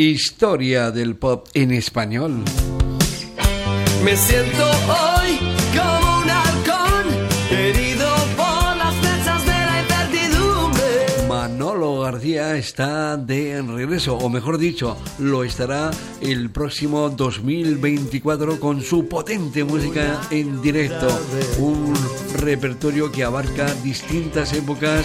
Historia del pop en español. Me siento hoy como un halcón, herido por las flechas de la incertidumbre. Manolo García está de regreso, o mejor dicho, lo estará el próximo 2024 con su potente música en directo. Un repertorio que abarca distintas épocas,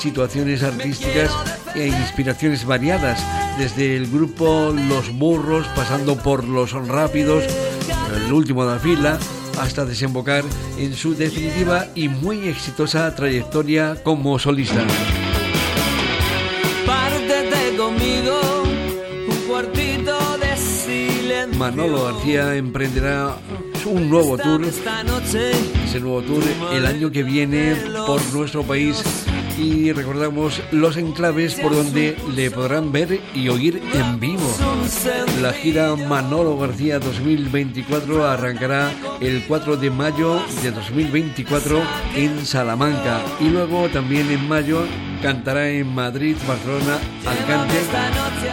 situaciones artísticas e inspiraciones variadas, desde el grupo Los Burros, pasando por Los Rápidos, el último de la fila, hasta desembocar en su definitiva y muy exitosa trayectoria como solista. Pártete conmigo, un cuartito de silencio. Manolo García emprenderá un nuevo tour, ese nuevo tour el año que viene por nuestro país y recordamos los enclaves por donde le podrán ver y oír en vivo. La gira Manolo García 2024 arrancará el 4 de mayo de 2024 en Salamanca y luego también en mayo cantará en Madrid, Barcelona, Alicante,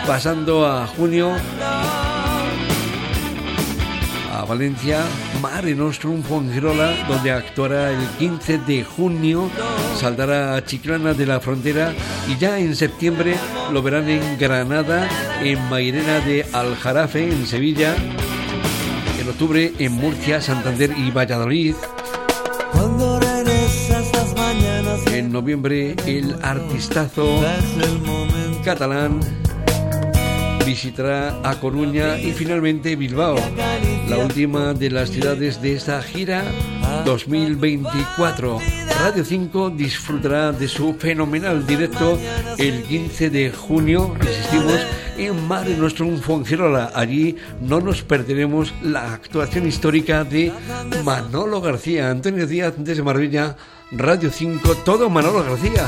pasando a junio a Valencia, Mare Nostrum Fuengirola, donde actuará el 15 de junio, saldrá a Chiclana de la Frontera y ya en septiembre lo verán en Granada, en Mairena de Aljarafe, en Sevilla, en octubre en Murcia, Santander y Valladolid, en noviembre el artistazo catalán visitará a Coruña y finalmente Bilbao, la última de las ciudades de esta gira 2024. Radio 5 disfrutará de su fenomenal directo el 15 de junio, insistimos, en Mare Nostrum Fuengirola. Allí no nos perderemos la actuación histórica de Manolo García. Antonio Díaz desde Marbella, Radio 5, todo Manolo García.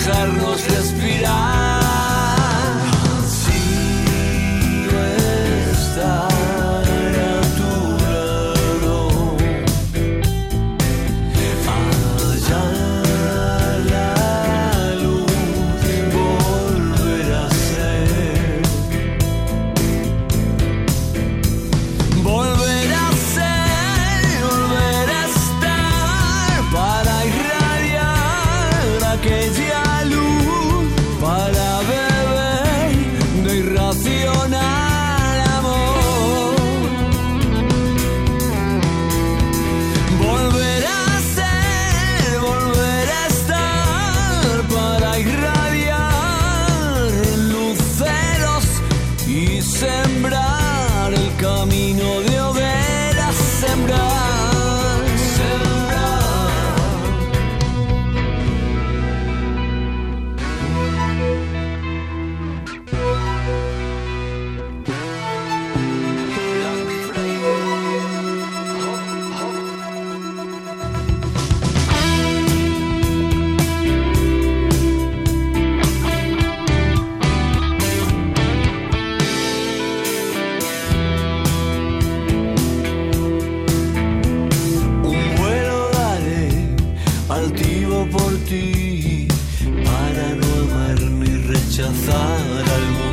Dejarnos respirar. De altivo por ti, para no amar ni rechazar algo.